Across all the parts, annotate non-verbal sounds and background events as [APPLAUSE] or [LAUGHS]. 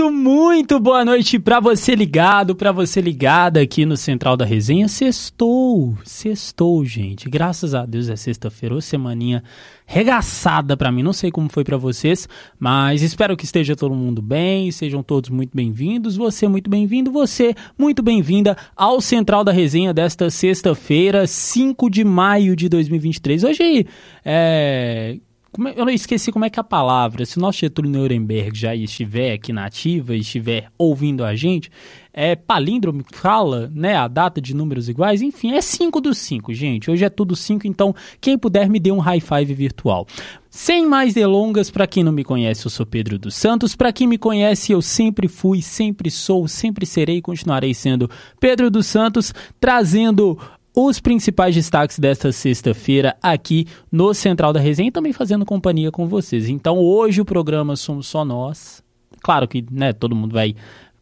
isso, muito boa noite para você ligado, para você ligada aqui no Central da Resenha. Sextou, sextou, gente. Graças a Deus é sexta-feira, ou semaninha regaçada para mim. Não sei como foi para vocês, mas espero que esteja todo mundo bem, sejam todos muito bem-vindos. Você muito bem-vindo, você muito bem-vinda ao Central da Resenha desta sexta-feira, 5 de maio de 2023. Hoje é é, eu não esqueci como é que é a palavra. Se o nosso Getúlio Nuremberg já estiver aqui na ativa e estiver ouvindo a gente, é palíndromo fala, né? A data de números iguais, enfim, é 5 dos 5, gente. Hoje é tudo 5, então quem puder me dê um high five virtual. Sem mais delongas, para quem não me conhece, eu sou Pedro dos Santos. Para quem me conhece, eu sempre fui, sempre sou, sempre serei e continuarei sendo Pedro dos Santos, trazendo os principais destaques desta sexta-feira aqui no Central da Resenha e também fazendo companhia com vocês. Então hoje o programa somos só nós. Claro que né, todo mundo vai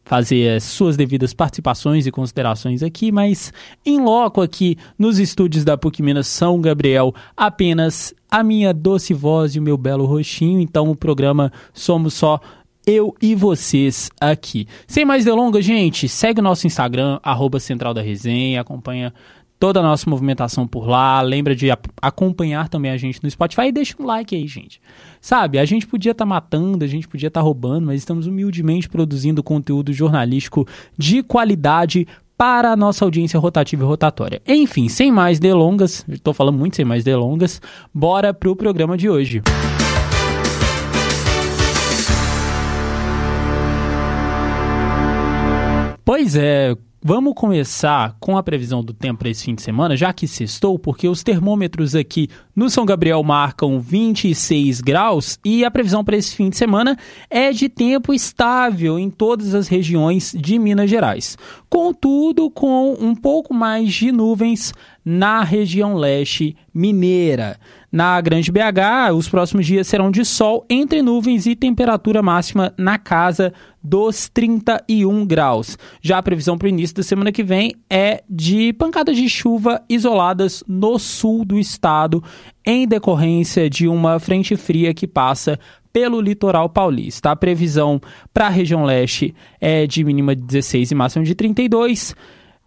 fazer as suas devidas participações e considerações aqui, mas em loco aqui nos estúdios da PUC Minas São Gabriel, apenas a minha doce voz e o meu belo rostinho. Então o programa somos só eu e vocês aqui. Sem mais delongas, gente, segue o nosso Instagram, arroba Central da Resenha, acompanha toda a nossa movimentação por lá. Lembra de acompanhar também a gente no Spotify e deixa um like aí, gente. Sabe, a gente podia estar tá matando, a gente podia estar tá roubando, mas estamos humildemente produzindo conteúdo jornalístico de qualidade para a nossa audiência rotativa e rotatória. Enfim, sem mais delongas, estou falando muito sem mais delongas, bora pro programa de hoje. Pois é, Vamos começar com a previsão do tempo para esse fim de semana, já que sextou, porque os termômetros aqui no São Gabriel marcam 26 graus e a previsão para esse fim de semana é de tempo estável em todas as regiões de Minas Gerais. Contudo, com um pouco mais de nuvens na região leste mineira. Na Grande BH, os próximos dias serão de sol entre nuvens e temperatura máxima na casa dos 31 graus. Já a previsão para o início da semana que vem é de pancadas de chuva isoladas no sul do estado, em decorrência de uma frente fria que passa pelo litoral paulista. A previsão para a região leste é de mínima de 16 e máxima de 32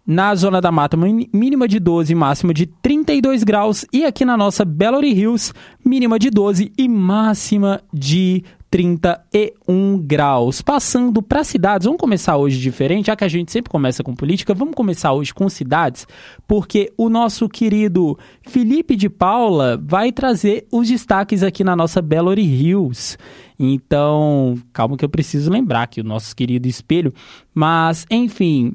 na zona da mata, mínima de 12 e máxima de 32 graus. E aqui na nossa Belo Hills, mínima de 12 e máxima de 31 graus. Passando para cidades, vamos começar hoje diferente, já que a gente sempre começa com política, vamos começar hoje com cidades, porque o nosso querido Felipe de Paula vai trazer os destaques aqui na nossa Belo Hills. Então, calma que eu preciso lembrar aqui o nosso querido espelho. Mas, enfim,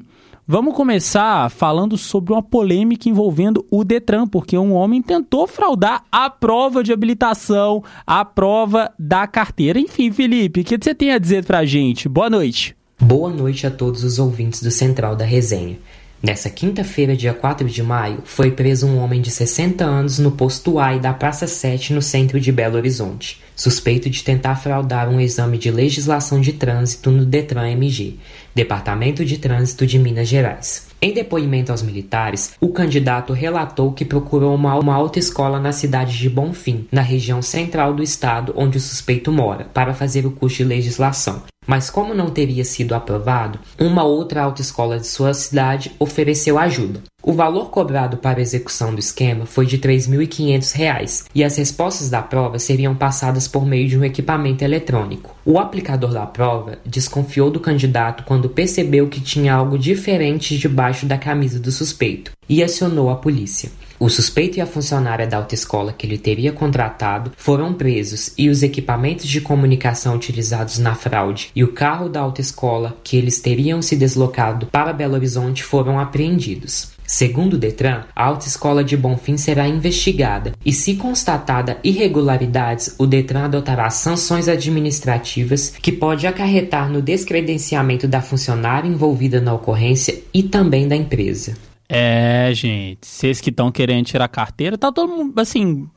Vamos começar falando sobre uma polêmica envolvendo o Detran, porque um homem tentou fraudar a prova de habilitação, a prova da carteira. Enfim, Felipe, o que você tem a dizer pra gente? Boa noite. Boa noite a todos os ouvintes do Central da Resenha. Nessa quinta-feira, dia 4 de maio, foi preso um homem de 60 anos no posto AI da Praça 7, no centro de Belo Horizonte, suspeito de tentar fraudar um exame de legislação de trânsito no Detran MG, Departamento de Trânsito de Minas Gerais. Em depoimento aos militares, o candidato relatou que procurou uma, uma autoescola na cidade de Bonfim, na região central do estado onde o suspeito mora, para fazer o curso de legislação. Mas como não teria sido aprovado, uma outra autoescola de sua cidade ofereceu ajuda. O valor cobrado para a execução do esquema foi de R$ 3.500 e as respostas da prova seriam passadas por meio de um equipamento eletrônico. O aplicador da prova desconfiou do candidato quando percebeu que tinha algo diferente debaixo da camisa do suspeito e acionou a polícia. O suspeito e a funcionária da autoescola que ele teria contratado foram presos e os equipamentos de comunicação utilizados na fraude e o carro da autoescola que eles teriam se deslocado para Belo Horizonte foram apreendidos. Segundo o Detran, a autoescola de Bonfim será investigada e, se constatada irregularidades, o Detran adotará sanções administrativas que pode acarretar no descredenciamento da funcionária envolvida na ocorrência e também da empresa. É, gente, vocês que estão querendo tirar carteira, tá todo mundo, assim,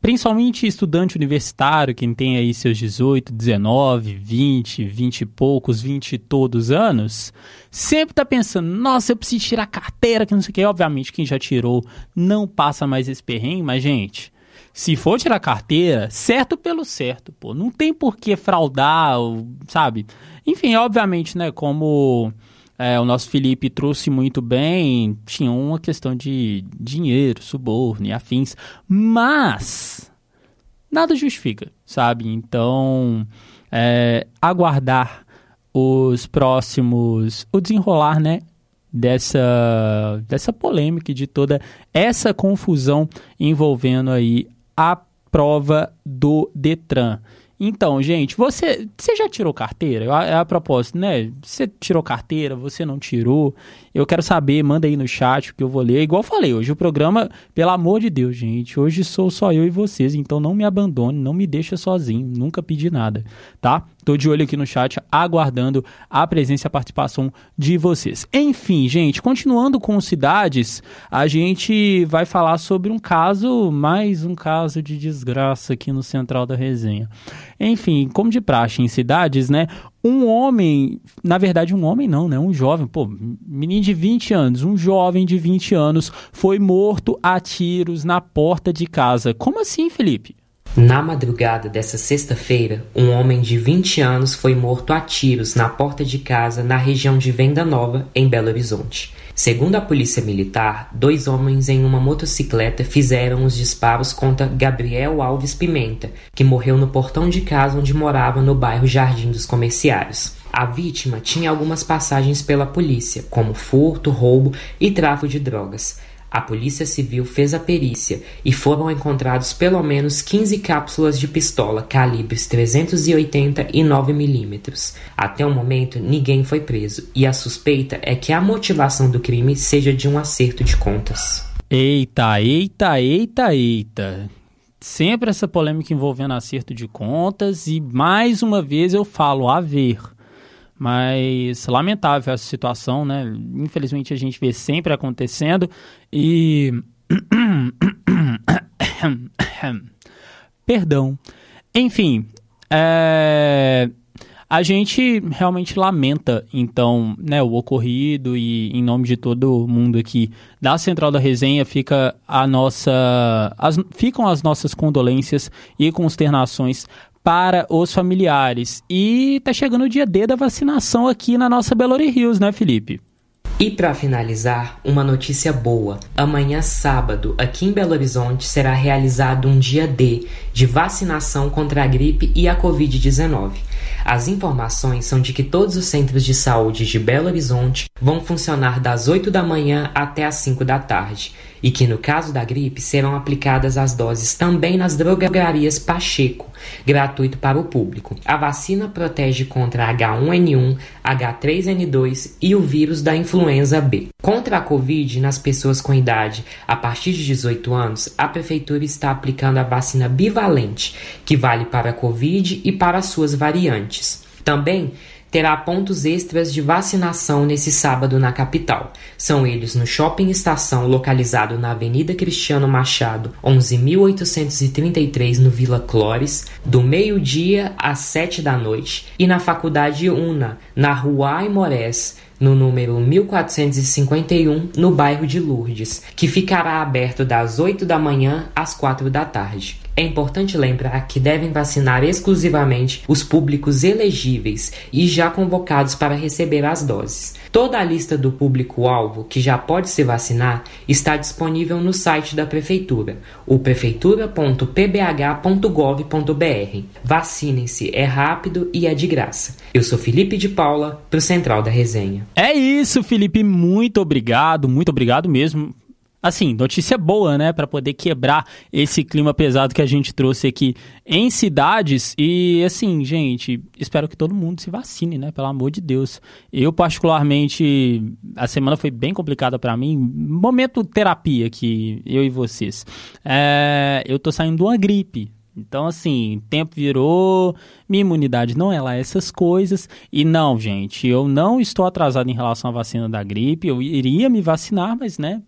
principalmente estudante universitário, quem tem aí seus 18, 19, 20, 20 e poucos, 20 e todos anos, sempre tá pensando, nossa, eu preciso tirar carteira, que não sei o que. Obviamente, quem já tirou não passa mais esse perrengue, mas, gente, se for tirar carteira, certo pelo certo, pô. Não tem por que fraudar, sabe? Enfim, obviamente, né, como é, o nosso Felipe trouxe muito bem, tinha uma questão de dinheiro, suborno e afins, mas nada justifica, sabe? Então, é, aguardar os próximos, o desenrolar, né, dessa, dessa polêmica e de toda essa confusão envolvendo aí a prova do Detran. Então, gente, você, você já tirou carteira? A, é a propósito, né? Você tirou carteira, você não tirou? Eu quero saber, manda aí no chat que eu vou ler. Igual eu falei, hoje o programa, pelo amor de Deus, gente, hoje sou só eu e vocês, então não me abandone, não me deixa sozinho, nunca pedi nada, tá? Tô de olho aqui no chat, aguardando a presença e a participação de vocês. Enfim, gente, continuando com cidades, a gente vai falar sobre um caso, mais um caso de desgraça aqui no Central da Resenha. Enfim, como de praxe em cidades, né? Um homem, na verdade, um homem não, né? Um jovem, pô, menino de 20 anos, um jovem de 20 anos foi morto a tiros na porta de casa. Como assim, Felipe? Na madrugada dessa sexta-feira, um homem de 20 anos foi morto a tiros na porta de casa na região de Venda Nova, em Belo Horizonte. Segundo a polícia militar, dois homens em uma motocicleta fizeram os disparos contra Gabriel Alves Pimenta, que morreu no portão de casa onde morava no bairro Jardim dos Comerciários. A vítima tinha algumas passagens pela polícia, como furto, roubo e tráfico de drogas. A Polícia Civil fez a perícia e foram encontrados pelo menos 15 cápsulas de pistola calibres 380 e 9 milímetros. Até o momento, ninguém foi preso e a suspeita é que a motivação do crime seja de um acerto de contas. Eita, eita, eita, eita. Sempre essa polêmica envolvendo acerto de contas e mais uma vez eu falo a ver. Mas lamentável essa situação, né? Infelizmente a gente vê sempre acontecendo e. [COUGHS] Perdão. Enfim, é... a gente realmente lamenta, então, né, o ocorrido e em nome de todo mundo aqui da Central da Resenha fica a nossa, as, ficam as nossas condolências e consternações para os familiares. E tá chegando o dia D da vacinação aqui na nossa Belo Hills, né, Felipe? E para finalizar, uma notícia boa. Amanhã, sábado, aqui em Belo Horizonte, será realizado um dia D de vacinação contra a gripe e a Covid-19. As informações são de que todos os centros de saúde de Belo Horizonte vão funcionar das 8 da manhã até as 5 da tarde e que, no caso da gripe, serão aplicadas as doses também nas drogarias Pacheco, gratuito para o público. A vacina protege contra H1N1, H3N2 e o vírus da influenza B. Contra a Covid, nas pessoas com idade a partir de 18 anos, a Prefeitura está aplicando a vacina bivalente, que vale para a Covid e para suas variantes. Também terá pontos extras de vacinação nesse sábado na capital. São eles no Shopping Estação, localizado na Avenida Cristiano Machado, 11.833, no Vila Clores, do meio-dia às 7 da noite, e na Faculdade UNA, na Rua Aimorés, no número 1451, no bairro de Lourdes, que ficará aberto das 8 da manhã às 4 da tarde. É importante lembrar que devem vacinar exclusivamente os públicos elegíveis e já convocados para receber as doses. Toda a lista do público-alvo que já pode se vacinar está disponível no site da Prefeitura, o prefeitura.pbh.gov.br. Vacinem-se, é rápido e é de graça. Eu sou Felipe de Paula, para o Central da Resenha. É isso, Felipe. Muito obrigado, muito obrigado mesmo assim, notícia boa, né, para poder quebrar esse clima pesado que a gente trouxe aqui em cidades e assim, gente, espero que todo mundo se vacine, né, pelo amor de Deus. Eu particularmente a semana foi bem complicada para mim, momento terapia aqui, eu e vocês. É, eu tô saindo de uma gripe, então, assim, tempo virou, minha imunidade não é lá essas coisas. E não, gente, eu não estou atrasado em relação à vacina da gripe. Eu iria me vacinar, mas, né,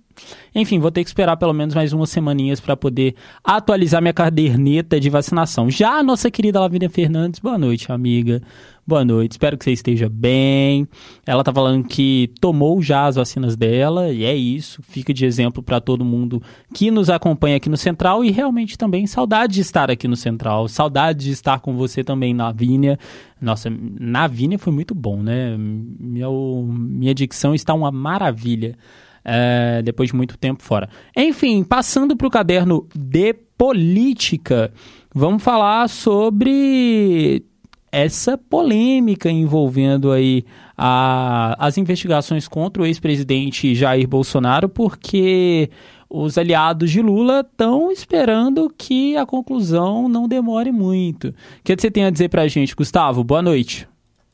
Enfim, vou ter que esperar pelo menos mais umas semaninhas para poder atualizar minha caderneta de vacinação. Já a nossa querida Lavínia Fernandes, boa noite, amiga. Boa noite, espero que você esteja bem. Ela tá falando que tomou já as vacinas dela, e é isso. Fica de exemplo para todo mundo que nos acompanha aqui no Central e realmente também saudade de estar aqui no Central, saudade de estar com você também na Vínia. Nossa, na Vínia foi muito bom, né? Meu, minha dicção está uma maravilha. É, depois de muito tempo fora. Enfim, passando para o caderno de política, vamos falar sobre essa polêmica envolvendo aí a, as investigações contra o ex-presidente Jair Bolsonaro, porque os aliados de Lula estão esperando que a conclusão não demore muito. O que você tem a dizer para a gente, Gustavo? Boa noite.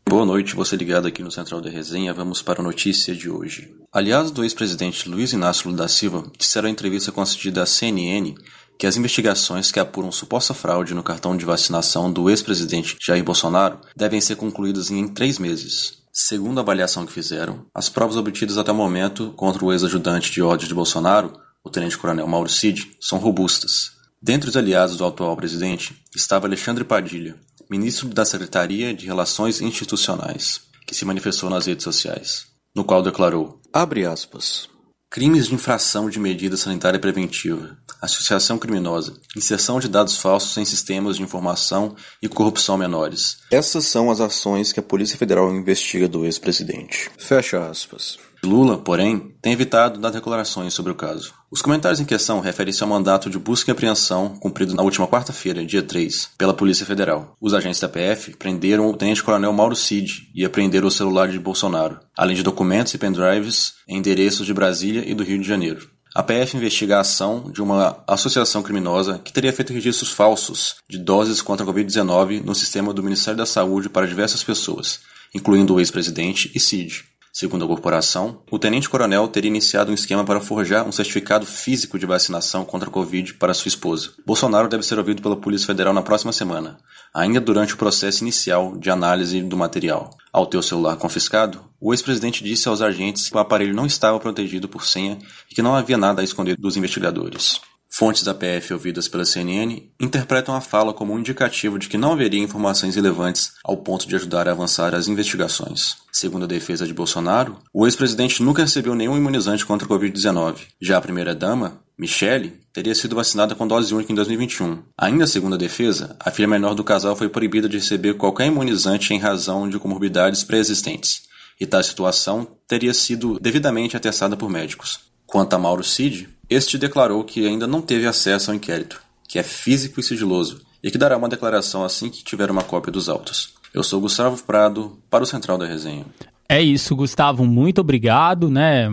Boa noite, você ligado aqui no Central da Resenha. Vamos para a notícia de hoje. Aliados do ex-presidente Luiz Inácio Lula da Silva disseram em entrevista concedida à CNN que as investigações que apuram suposta fraude no cartão de vacinação do ex-presidente Jair Bolsonaro devem ser concluídas em três meses. Segundo a avaliação que fizeram, as provas obtidas até o momento contra o ex-ajudante de ódio de Bolsonaro, o tenente-coronel Mauro Cid, são robustas. Dentre os aliados do atual presidente estava Alexandre Padilha, ministro da Secretaria de Relações Institucionais, que se manifestou nas redes sociais, no qual declarou, abre aspas, Crimes de infração de medida sanitária preventiva, associação criminosa, inserção de dados falsos em sistemas de informação e corrupção menores. Essas são as ações que a Polícia Federal investiga do ex-presidente. Fecha aspas. Lula, porém, tem evitado dar declarações sobre o caso. Os comentários em questão referem-se ao mandato de busca e apreensão cumprido na última quarta-feira, dia 3, pela Polícia Federal. Os agentes da PF prenderam o tenente-coronel Mauro Cid e apreenderam o celular de Bolsonaro, além de documentos e pendrives em endereços de Brasília e do Rio de Janeiro. A PF investiga a ação de uma associação criminosa que teria feito registros falsos de doses contra a Covid-19 no sistema do Ministério da Saúde para diversas pessoas, incluindo o ex-presidente e Cid. Segundo a corporação, o tenente-coronel teria iniciado um esquema para forjar um certificado físico de vacinação contra a Covid para sua esposa. Bolsonaro deve ser ouvido pela Polícia Federal na próxima semana, ainda durante o processo inicial de análise do material. Ao ter o celular confiscado, o ex-presidente disse aos agentes que o aparelho não estava protegido por senha e que não havia nada a esconder dos investigadores. Fontes da PF ouvidas pela CNN interpretam a fala como um indicativo de que não haveria informações relevantes ao ponto de ajudar a avançar as investigações. Segundo a defesa de Bolsonaro, o ex-presidente nunca recebeu nenhum imunizante contra a Covid-19. Já a primeira-dama, Michelle, teria sido vacinada com dose única em 2021. Ainda segundo a defesa, a filha menor do casal foi proibida de receber qualquer imunizante em razão de comorbidades pré-existentes, e tal situação teria sido devidamente atestada por médicos. Quanto a Mauro Cid, este declarou que ainda não teve acesso ao inquérito, que é físico e sigiloso, e que dará uma declaração assim que tiver uma cópia dos autos. Eu sou Gustavo Prado, para o Central da Resenha. É isso, Gustavo, muito obrigado, né?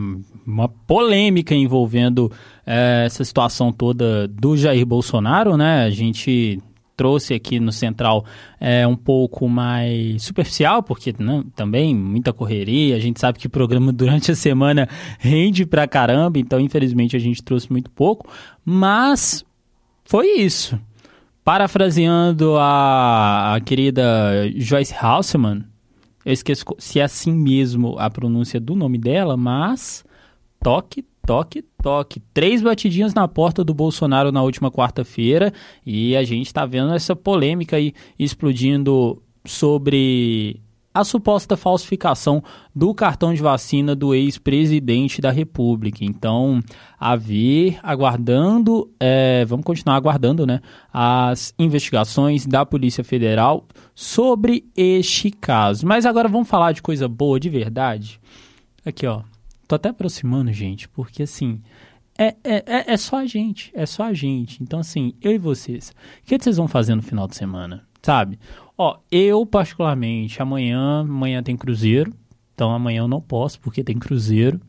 Uma polêmica envolvendo é, essa situação toda do Jair Bolsonaro, né? A gente trouxe aqui no Central é um pouco mais superficial, porque né, também muita correria, a gente sabe que o programa [LAUGHS] durante a semana rende pra caramba, então infelizmente a gente trouxe muito pouco, mas foi isso. Parafraseando a, a querida Joyce Haussmann, eu esqueço se é assim mesmo a pronúncia do nome dela, mas toque, toque, toque. Três batidinhas na porta do Bolsonaro na última quarta-feira e a gente está vendo essa polêmica aí explodindo sobre a suposta falsificação do cartão de vacina do ex-presidente da República. Então, a vir aguardando, é, vamos continuar aguardando, né, as investigações da Polícia Federal sobre este caso. Mas agora vamos falar de coisa boa de verdade. Aqui, ó. Tô até aproximando, gente, porque assim, é, é, é, é só a gente, é só a gente. Então, assim, eu e vocês, o que vocês vão fazer no final de semana, sabe? Ó, eu particularmente, amanhã, amanhã tem cruzeiro, então amanhã eu não posso porque tem cruzeiro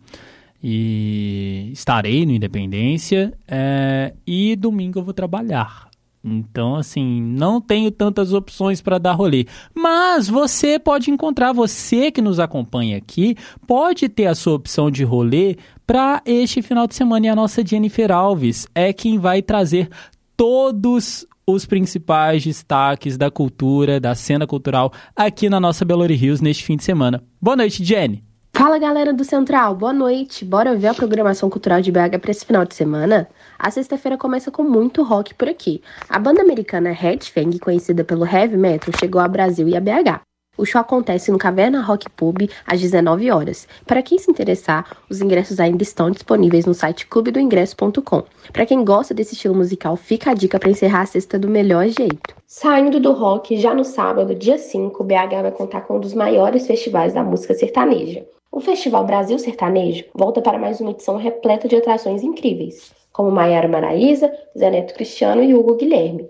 e estarei no Independência é, e domingo eu vou trabalhar. Então, assim, não tenho tantas opções para dar rolê. Mas você pode encontrar, você que nos acompanha aqui, pode ter a sua opção de rolê para este final de semana. E a nossa Jennifer Alves é quem vai trazer todos os principais destaques da cultura, da cena cultural aqui na nossa Belo Rios neste fim de semana. Boa noite, Jenny. Fala galera do Central, boa noite. Bora ver a programação cultural de BH para esse final de semana? A sexta-feira começa com muito rock por aqui. A banda americana Red Fang, conhecida pelo heavy metal, chegou ao Brasil e a BH. O show acontece no Caverna Rock Pub às 19 horas. Para quem se interessar, os ingressos ainda estão disponíveis no site clubedoingresso.com. Para quem gosta desse estilo musical, fica a dica para encerrar a sexta do melhor jeito. Saindo do rock, já no sábado, dia 5, BH vai contar com um dos maiores festivais da música sertaneja. O Festival Brasil Sertanejo volta para mais uma edição repleta de atrações incríveis, como Maiara Maraíza, Zé Neto Cristiano e Hugo Guilherme.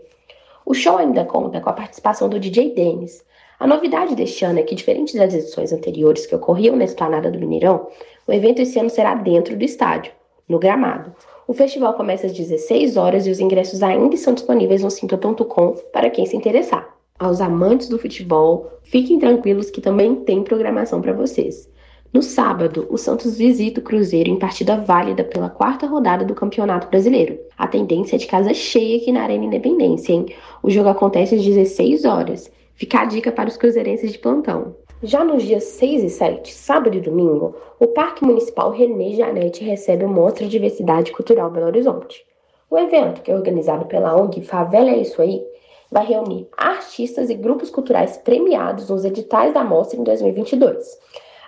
O show ainda conta com a participação do DJ Denis. A novidade deste ano é que, diferente das edições anteriores que ocorriam na esplanada do Mineirão, o evento esse ano será dentro do estádio, no gramado. O festival começa às 16 horas e os ingressos ainda estão disponíveis no simpla.com para quem se interessar. Aos amantes do futebol, fiquem tranquilos que também tem programação para vocês. No sábado, o Santos visita o Cruzeiro em partida válida pela quarta rodada do Campeonato Brasileiro. A tendência é de casa cheia aqui na Arena Independência, hein? O jogo acontece às 16 horas. Fica a dica para os cruzeirenses de plantão. Já nos dias 6 e 7, sábado e domingo, o Parque Municipal René Janete recebe o Mostra Diversidade Cultural Belo Horizonte. O evento, que é organizado pela ONG Favela é Isso Aí, vai reunir artistas e grupos culturais premiados nos editais da mostra em 2022.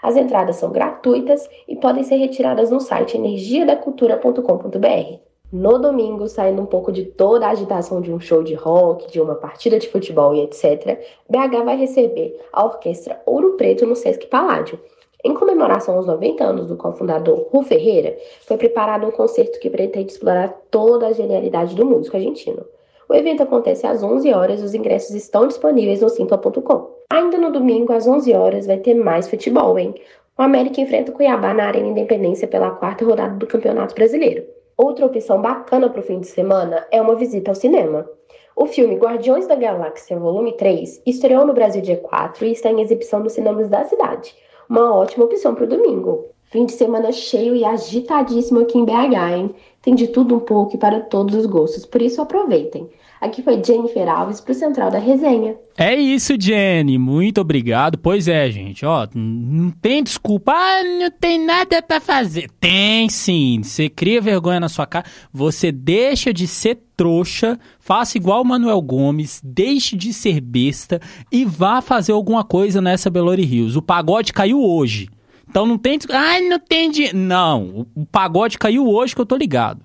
As entradas são gratuitas e podem ser retiradas no site energiadacultura.com.br. No domingo, saindo um pouco de toda a agitação de um show de rock, de uma partida de futebol e etc., BH vai receber a orquestra Ouro Preto no Sesc Paládio. Em comemoração aos 90 anos do cofundador Ru Ferreira, foi preparado um concerto que pretende explorar toda a genialidade do músico argentino. O evento acontece às 11 horas e os ingressos estão disponíveis no simpla.com. Ainda no domingo, às 11 horas, vai ter mais futebol, hein? O América enfrenta o Cuiabá na Arena Independência pela quarta rodada do Campeonato Brasileiro. Outra opção bacana para o fim de semana é uma visita ao cinema. O filme Guardiões da Galáxia Volume 3 estreou no Brasil dia 4 e está em exibição nos cinemas da cidade. Uma ótima opção para o domingo. Fim de semana cheio e agitadíssimo aqui em BH, hein? Tem de tudo um pouco e para todos os gostos, por isso aproveitem. Aqui foi Jennifer Alves para o Central da Resenha. É isso, Jenny. Muito obrigado. Pois é, gente. Ó, não tem desculpa. Ah, não tem nada para fazer. Tem sim. Você cria vergonha na sua cara. Você deixa de ser trouxa. Faça igual o Manuel Gomes. Deixe de ser besta e vá fazer alguma coisa nessa Belori Rios. O pagode caiu hoje. Então não tem. Ai, não tem dinheiro. Não, o pagode caiu hoje que eu tô ligado.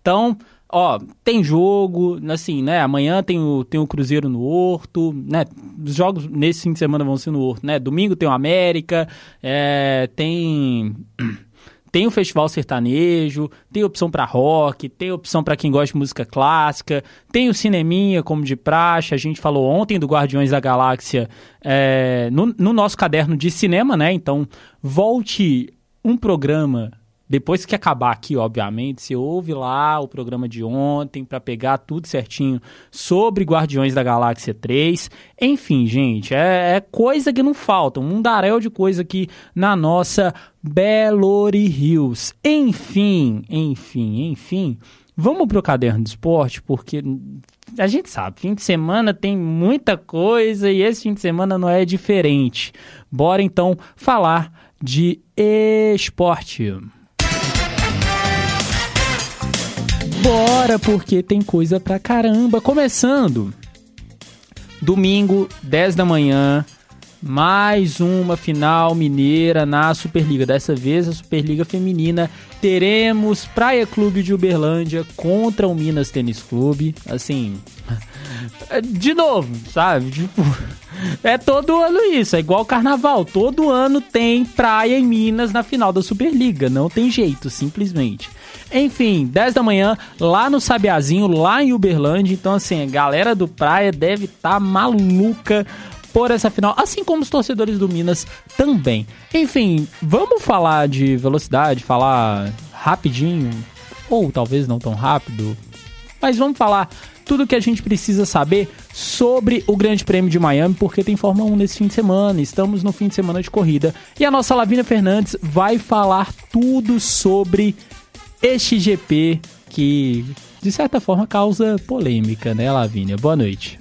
Então, ó, tem jogo, assim, né? Amanhã tem o, tem o Cruzeiro no Horto, né? Os jogos nesse fim de semana vão ser no Horto, né? Domingo tem o América, é, tem. [CLEARS THROAT] Tem o Festival Sertanejo, tem opção para rock, tem opção para quem gosta de música clássica, tem o Cineminha, como de praxe. A gente falou ontem do Guardiões da Galáxia é, no, no nosso caderno de cinema, né? Então, volte um programa depois que acabar aqui, obviamente, você ouve lá o programa de ontem para pegar tudo certinho sobre Guardiões da Galáxia 3. Enfim, gente, é, é coisa que não falta, um mundaréu de coisa aqui na nossa Belori Hills. Enfim, enfim, enfim. Vamos pro caderno de esporte, porque a gente sabe, fim de semana tem muita coisa e esse fim de semana não é diferente. Bora então falar de esporte. Bora, porque tem coisa pra caramba. Começando, domingo, 10 da manhã, mais uma final mineira na Superliga. Dessa vez a Superliga Feminina. Teremos Praia Clube de Uberlândia contra o Minas Tênis Clube. Assim, [LAUGHS] de novo, sabe? Tipo, é todo ano isso, é igual carnaval. Todo ano tem Praia em Minas na final da Superliga. Não tem jeito, simplesmente. Enfim, 10 da manhã, lá no Sabiazinho, lá em Uberlândia. Então, assim, a galera do Praia deve estar tá maluca por essa final, assim como os torcedores do Minas também. Enfim, vamos falar de velocidade, falar rapidinho, ou talvez não tão rápido, mas vamos falar tudo que a gente precisa saber sobre o Grande Prêmio de Miami, porque tem Fórmula 1 nesse fim de semana. Estamos no fim de semana de corrida e a nossa Lavina Fernandes vai falar tudo sobre este GP que de certa forma causa polêmica, né, Lavínia? Boa noite.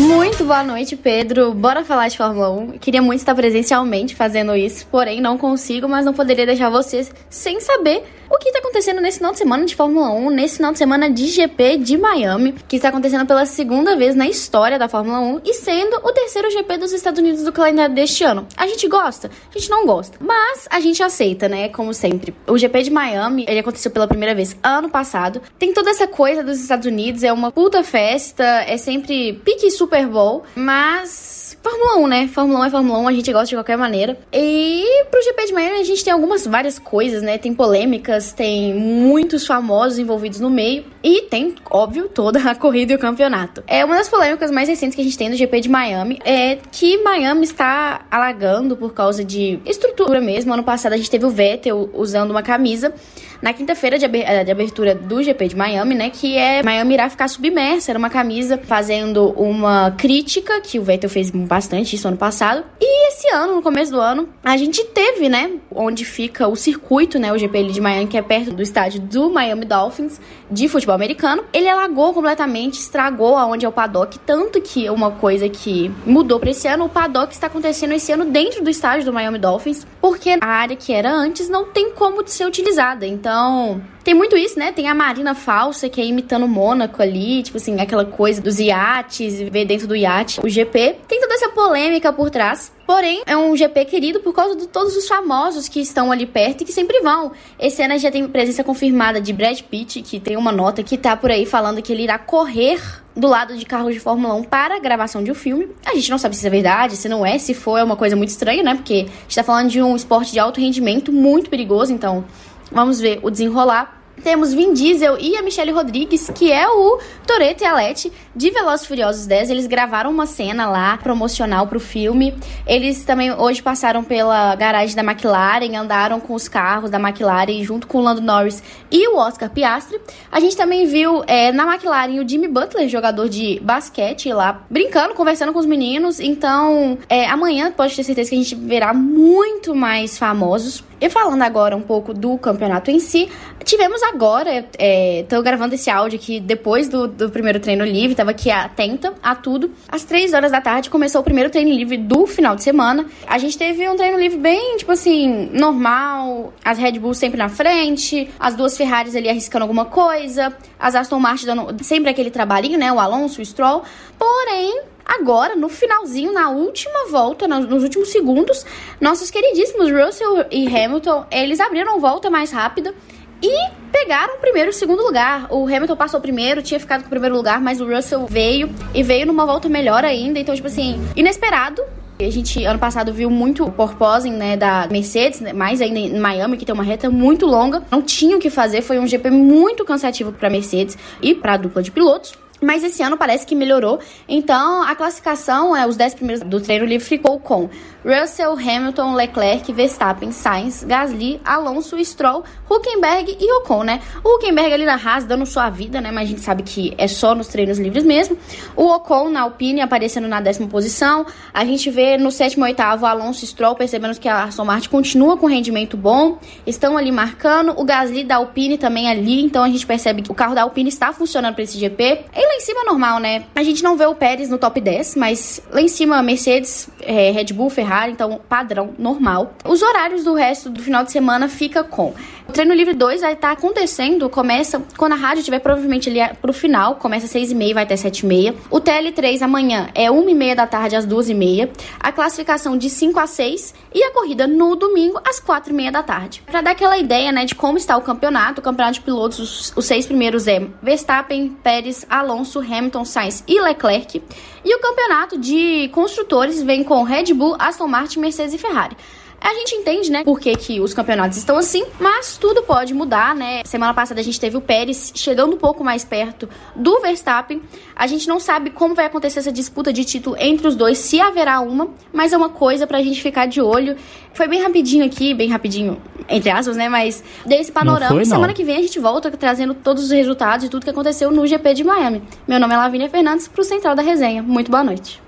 Muito boa noite, Pedro. Bora falar de Fórmula 1. Queria muito estar presencialmente fazendo isso, porém não consigo, mas não poderia deixar vocês sem saber o que está acontecendo nesse final de semana de Fórmula 1, nesse final de semana de GP de Miami, que está acontecendo pela segunda vez na história da Fórmula 1 e sendo o terceiro GP dos Estados Unidos do calendário deste ano. A gente gosta? A gente não gosta, mas a gente aceita, né? Como sempre. O GP de Miami, ele aconteceu pela primeira vez ano passado. Tem toda essa coisa dos Estados Unidos, é uma puta festa, é sempre pique Super Bowl, mas Fórmula 1, né? Fórmula 1 é Fórmula 1, a gente gosta de qualquer maneira. E pro GP de Miami a gente tem algumas várias coisas, né? Tem polêmicas, tem muitos famosos envolvidos no meio e tem, óbvio, toda a corrida e o campeonato. É uma das polêmicas mais recentes que a gente tem no GP de Miami é que Miami está alagando por causa de estrutura mesmo. Ano passado a gente teve o Vettel usando uma camisa na quinta-feira eh, de abertura do GP de Miami, né? Que é Miami irá ficar submersa. Era uma camisa fazendo uma crítica, que o Vettel fez bastante isso ano passado. E esse ano, no começo do ano, a gente teve, né? Onde fica o circuito, né? O GP de Miami, que é perto do estádio do Miami Dolphins de futebol americano. Ele alagou completamente, estragou aonde é o paddock. Tanto que uma coisa que mudou para esse ano, o paddock está acontecendo esse ano dentro do estádio do Miami Dolphins, porque a área que era antes não tem como ser utilizada. Então, tem muito isso, né? Tem a Marina falsa, que é imitando Mônaco ali, tipo assim, aquela coisa dos iates, ver dentro do iate o GP. Tem toda essa polêmica por trás. Porém, é um GP querido por causa de todos os famosos que estão ali perto e que sempre vão. Esse ano já tem presença confirmada de Brad Pitt, que tem uma nota que tá por aí falando que ele irá correr do lado de carros de Fórmula 1 para a gravação de um filme. A gente não sabe se é verdade, se não é, se for é uma coisa muito estranha, né? Porque a gente tá falando de um esporte de alto rendimento muito perigoso, então Vamos ver o desenrolar temos Vin Diesel e a Michelle Rodrigues, que é o Toretto e a Letty de Velozes Furiosos 10. Eles gravaram uma cena lá promocional pro filme. Eles também hoje passaram pela garagem da McLaren, andaram com os carros da McLaren junto com o Lando Norris e o Oscar Piastri. A gente também viu é, na McLaren o Jimmy Butler, jogador de basquete lá, brincando, conversando com os meninos. Então, é, amanhã pode ter certeza que a gente verá muito mais famosos. E falando agora um pouco do campeonato em si, tivemos agora, é, tô gravando esse áudio aqui depois do, do primeiro treino livre, tava aqui atenta a tudo. Às três horas da tarde começou o primeiro treino livre do final de semana. A gente teve um treino livre bem, tipo assim, normal, as Red Bull sempre na frente, as duas Ferraris ali arriscando alguma coisa, as Aston Martin dando sempre aquele trabalhinho, né, o Alonso, o Stroll. Porém, Agora, no finalzinho, na última volta, nos últimos segundos, nossos queridíssimos Russell e Hamilton, eles abriram volta mais rápida e pegaram o primeiro e o segundo lugar. O Hamilton passou primeiro, tinha ficado com o primeiro lugar, mas o Russell veio e veio numa volta melhor ainda. Então, tipo assim, inesperado. A gente, ano passado, viu muito porposing, né, da Mercedes, né, mais ainda em Miami, que tem uma reta muito longa. Não tinha o que fazer, foi um GP muito cansativo para Mercedes e para a dupla de pilotos. Mas esse ano parece que melhorou. Então, a classificação, é, os 10 primeiros do treino livre ficou com Russell, Hamilton, Leclerc, Verstappen, Sainz, Gasly, Alonso, Stroll, Huckenberg e Ocon, né? O Huckenberg ali na Haas dando sua vida, né? Mas a gente sabe que é só nos treinos livres mesmo. O Ocon na Alpine aparecendo na décima posição. A gente vê no sétimo e oitavo Alonso e Stroll percebendo que a Aston Martin continua com rendimento bom. Estão ali marcando. O Gasly da Alpine também ali. Então a gente percebe que o carro da Alpine está funcionando para esse GP. E lá em cima normal, né? A gente não vê o Pérez no top 10, mas lá em cima Mercedes, é, Red Bull, Ferrari, então padrão normal. Os horários do resto do final de semana fica com o treino livre 2 vai estar acontecendo, começa quando a rádio estiver provavelmente ali pro final, começa às 6 e meia, vai até 7 e meia. O TL3 amanhã é 1 e meia da tarde às 2 e meia. A classificação de 5 a 6 e a corrida no domingo às 4 e meia da tarde. Para dar aquela ideia, né, de como está o campeonato, o campeonato de pilotos, os, os seis primeiros é Verstappen, Pérez, Alonso, Hamilton, Sainz e Leclerc. E o campeonato de construtores vem com Red Bull, Aston Martin, Mercedes e Ferrari. A gente entende, né, por que, que os campeonatos estão assim, mas tudo pode mudar, né? Semana passada a gente teve o Pérez chegando um pouco mais perto do Verstappen. A gente não sabe como vai acontecer essa disputa de título entre os dois, se haverá uma, mas é uma coisa pra gente ficar de olho. Foi bem rapidinho aqui, bem rapidinho, entre aspas, né? Mas dei esse panorama. Foi, Semana que vem a gente volta trazendo todos os resultados de tudo que aconteceu no GP de Miami. Meu nome é Lavínia Fernandes, pro Central da Resenha. Muito boa noite.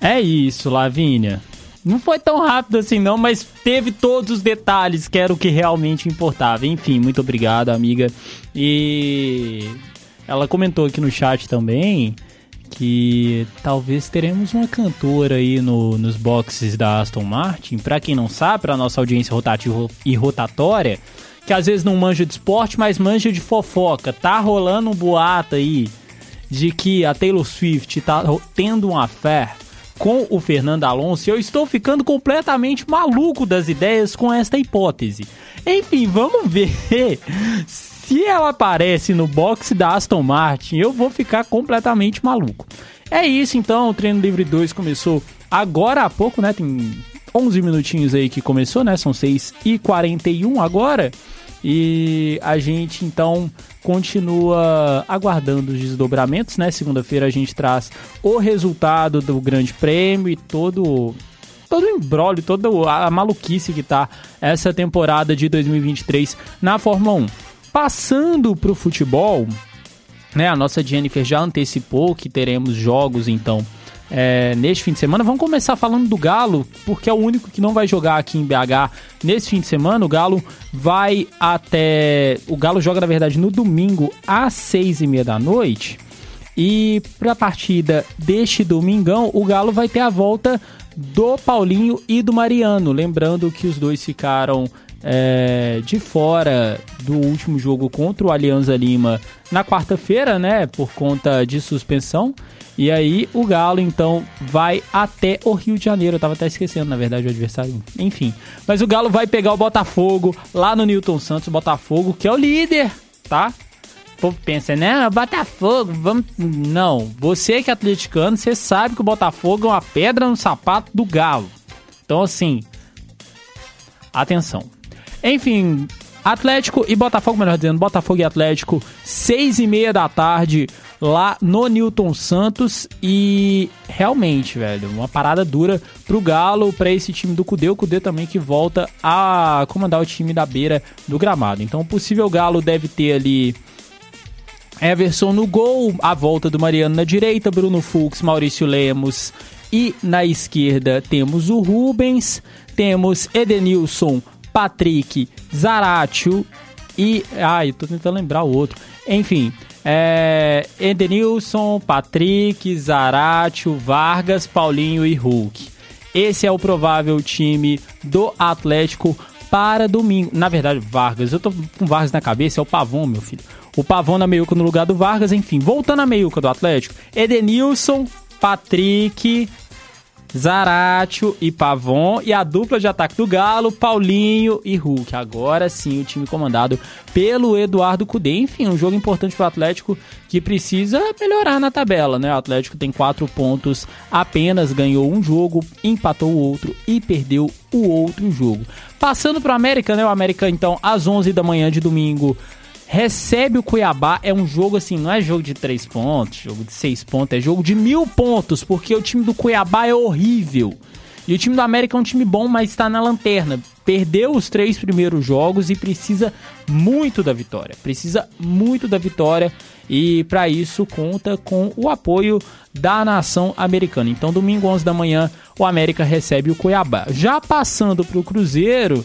É isso, Lavínia. Não foi tão rápido assim não, mas teve todos os detalhes, que era o que realmente importava. Enfim, muito obrigado, amiga. E ela comentou aqui no chat também que talvez teremos uma cantora aí no, nos boxes da Aston Martin. Para quem não sabe, para nossa audiência rotativa e rotatória, que às vezes não manja de esporte, mas manja de fofoca. Tá rolando um boato aí de que a Taylor Swift tá tendo uma fé com o Fernando Alonso. Eu estou ficando completamente maluco das ideias com esta hipótese. Enfim, vamos ver [LAUGHS] se ela aparece no box da Aston Martin, eu vou ficar completamente maluco. É isso então, o treino livre 2 começou agora há pouco, né? Tem 11 minutinhos aí que começou, né? São 6 e 41 agora. E a gente então continua aguardando os desdobramentos, né? Segunda-feira a gente traz o resultado do Grande Prêmio e todo todo o embrólio, toda a maluquice que tá essa temporada de 2023 na Fórmula 1. Passando para o futebol, né? A nossa Jennifer já antecipou que teremos jogos então é, neste fim de semana. Vamos começar falando do Galo, porque é o único que não vai jogar aqui em BH nesse fim de semana. O Galo vai até. O Galo joga, na verdade, no domingo às seis e meia da noite. E para a partida deste domingão, o Galo vai ter a volta do Paulinho e do Mariano. Lembrando que os dois ficaram é, de fora do último jogo contra o Alianza Lima na quarta-feira, né? Por conta de suspensão. E aí o Galo então vai até o Rio de Janeiro. Eu tava até esquecendo, na verdade, o adversário. Enfim. Mas o Galo vai pegar o Botafogo lá no Newton Santos, Botafogo, que é o líder, tá? O povo pensa, né? Botafogo, vamos. Não. Você que é atleticano, você sabe que o Botafogo é uma pedra no sapato do Galo. Então, assim. Atenção. Enfim, Atlético e Botafogo, melhor dizendo, Botafogo e Atlético, seis e meia da tarde, lá no Newton Santos. E realmente, velho, uma parada dura pro Galo, para esse time do Cudê. O Cudê também que volta a comandar o time da beira do gramado. Então, possível Galo deve ter ali. Everson no gol, a volta do Mariano na direita, Bruno Fux, Maurício Lemos e na esquerda temos o Rubens, temos Edenilson, Patrick, Zaratio e. Ai, eu tô tentando lembrar o outro. Enfim, é, Edenilson, Patrick, Zaratio, Vargas, Paulinho e Hulk. Esse é o provável time do Atlético para domingo. Na verdade, Vargas, eu tô com Vargas na cabeça, é o Pavon, meu filho. O Pavon na meiuca no lugar do Vargas, enfim. Voltando à meiuca do Atlético, Edenilson, Patrick, Zaratio e Pavon. E a dupla de ataque do Galo, Paulinho e Hulk. Agora sim, o time comandado pelo Eduardo Cudê. Enfim, um jogo importante para o Atlético que precisa melhorar na tabela, né? O Atlético tem quatro pontos apenas, ganhou um jogo, empatou o outro e perdeu o outro jogo. Passando para o América, né? O América, então, às 11 da manhã de domingo recebe o Cuiabá. É um jogo assim, não é jogo de três pontos, jogo de seis pontos, é jogo de mil pontos, porque o time do Cuiabá é horrível. E o time do América é um time bom, mas está na lanterna. Perdeu os três primeiros jogos e precisa muito da vitória. Precisa muito da vitória e para isso conta com o apoio da nação americana. Então, domingo 11 da manhã, o América recebe o Cuiabá. Já passando para o Cruzeiro,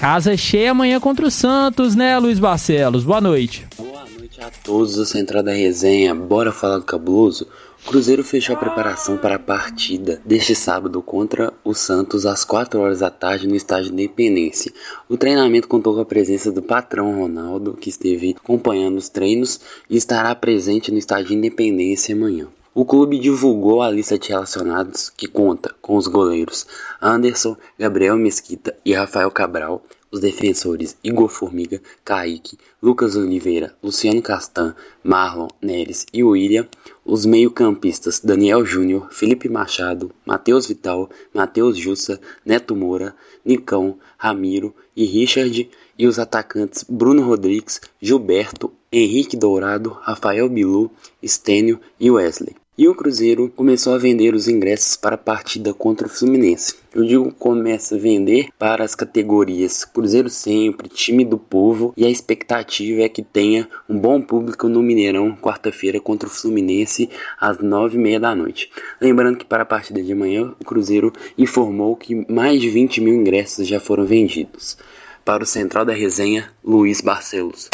Casa cheia amanhã contra o Santos, né, Luiz Barcelos? Boa noite. Boa noite a todos da Central da Resenha. Bora falar do cabuloso? Cruzeiro fechou a preparação para a partida deste sábado contra o Santos às 4 horas da tarde no estádio Independência. O treinamento contou com a presença do patrão Ronaldo, que esteve acompanhando os treinos e estará presente no estádio Independência amanhã. O clube divulgou a lista de relacionados que conta com os goleiros Anderson, Gabriel Mesquita e Rafael Cabral, os defensores Igor Formiga, Kaique, Lucas Oliveira, Luciano Castan, Marlon, Neres e William, os meio-campistas Daniel Júnior, Felipe Machado, Matheus Vital, Matheus Jussa, Neto Moura, Nicão, Ramiro e Richard, e os atacantes Bruno Rodrigues, Gilberto, Henrique Dourado, Rafael Bilu, Stênio e Wesley. E o Cruzeiro começou a vender os ingressos para a partida contra o Fluminense. Eu digo começa a vender para as categorias Cruzeiro sempre, time do povo e a expectativa é que tenha um bom público no Mineirão quarta-feira contra o Fluminense às nove e meia da noite. Lembrando que para a partida de amanhã o Cruzeiro informou que mais de 20 mil ingressos já foram vendidos. Para o Central da Resenha, Luiz Barcelos.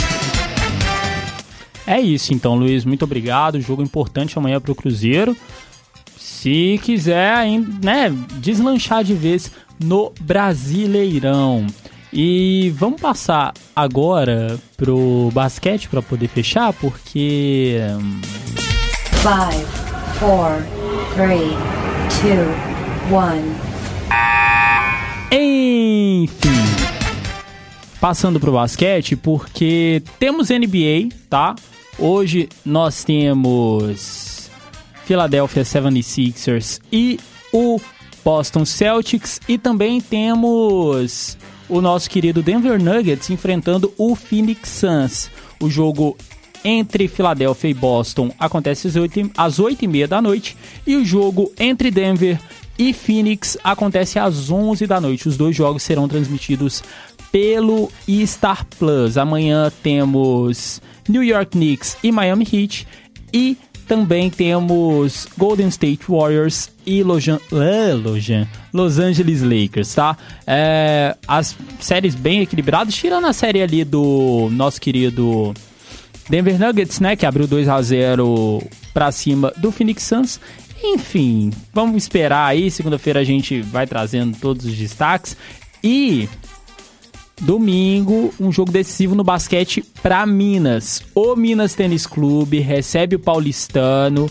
É isso então, Luiz. Muito obrigado. Jogo importante amanhã para o Cruzeiro. Se quiser né, deslanchar de vez no Brasileirão. E vamos passar agora pro basquete para poder fechar, porque. 5, 4, 3, 2, 1. Enfim. Passando pro basquete, porque temos NBA, tá? Hoje nós temos Philadelphia 76ers e o Boston Celtics e também temos o nosso querido Denver Nuggets enfrentando o Phoenix Suns. O jogo entre Filadélfia e Boston acontece às 8, às 8 e meia da noite e o jogo entre Denver e Phoenix acontece às 11 da noite. Os dois jogos serão transmitidos pelo Star Plus. Amanhã temos New York Knicks e Miami Heat e também temos Golden State Warriors e Lojan, Lojan, Los Angeles Lakers, tá? É, as séries bem equilibradas, tirando a série ali do nosso querido Denver Nuggets, né? Que abriu 2 a 0 para cima do Phoenix Suns. Enfim, vamos esperar aí. Segunda-feira a gente vai trazendo todos os destaques. E Domingo, um jogo decisivo no basquete para Minas. O Minas Tênis Clube recebe o Paulistano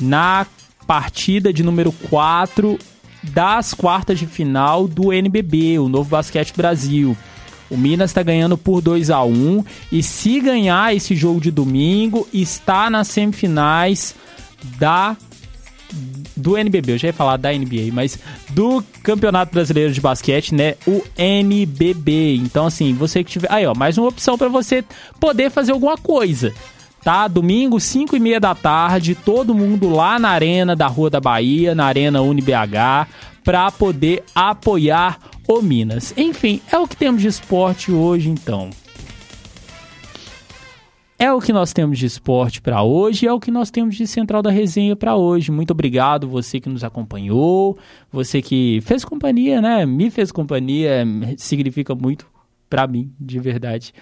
na partida de número 4 das quartas de final do NBB, o Novo Basquete Brasil. O Minas está ganhando por 2 a 1 e se ganhar esse jogo de domingo, está nas semifinais da do NBB, eu já ia falar da NBA, mas do Campeonato Brasileiro de Basquete, né? O NBB. Então, assim, você que tiver. Aí, ó, mais uma opção para você poder fazer alguma coisa. Tá? Domingo, 5 e meia da tarde, todo mundo lá na Arena da Rua da Bahia, na Arena UniBH, para poder apoiar o Minas. Enfim, é o que temos de esporte hoje, então. É o que nós temos de esporte para hoje, é o que nós temos de Central da Resenha para hoje. Muito obrigado você que nos acompanhou, você que fez companhia, né? Me fez companhia, significa muito para mim, de verdade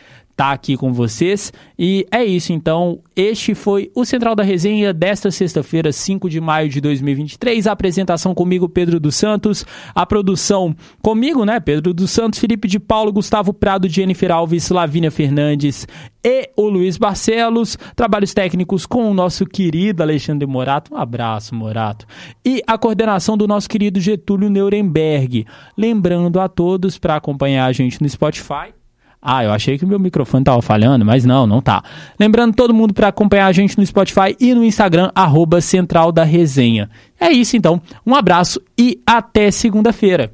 estar tá aqui com vocês. E é isso, então. Este foi o Central da Resenha desta sexta-feira, 5 de maio de 2023. A apresentação comigo, Pedro dos Santos. A produção comigo, né? Pedro dos Santos, Felipe de Paulo, Gustavo Prado, Jennifer Alves, Lavínia Fernandes e o Luiz Barcelos. Trabalhos técnicos com o nosso querido Alexandre Morato. Um abraço, Morato. E a coordenação do nosso querido Getúlio Nuremberg. Lembrando a todos para acompanhar a gente no Spotify ah, eu achei que o meu microfone tava falhando, mas não, não tá. Lembrando todo mundo para acompanhar a gente no Spotify e no Instagram, arroba Central da Resenha. É isso então, um abraço e até segunda-feira.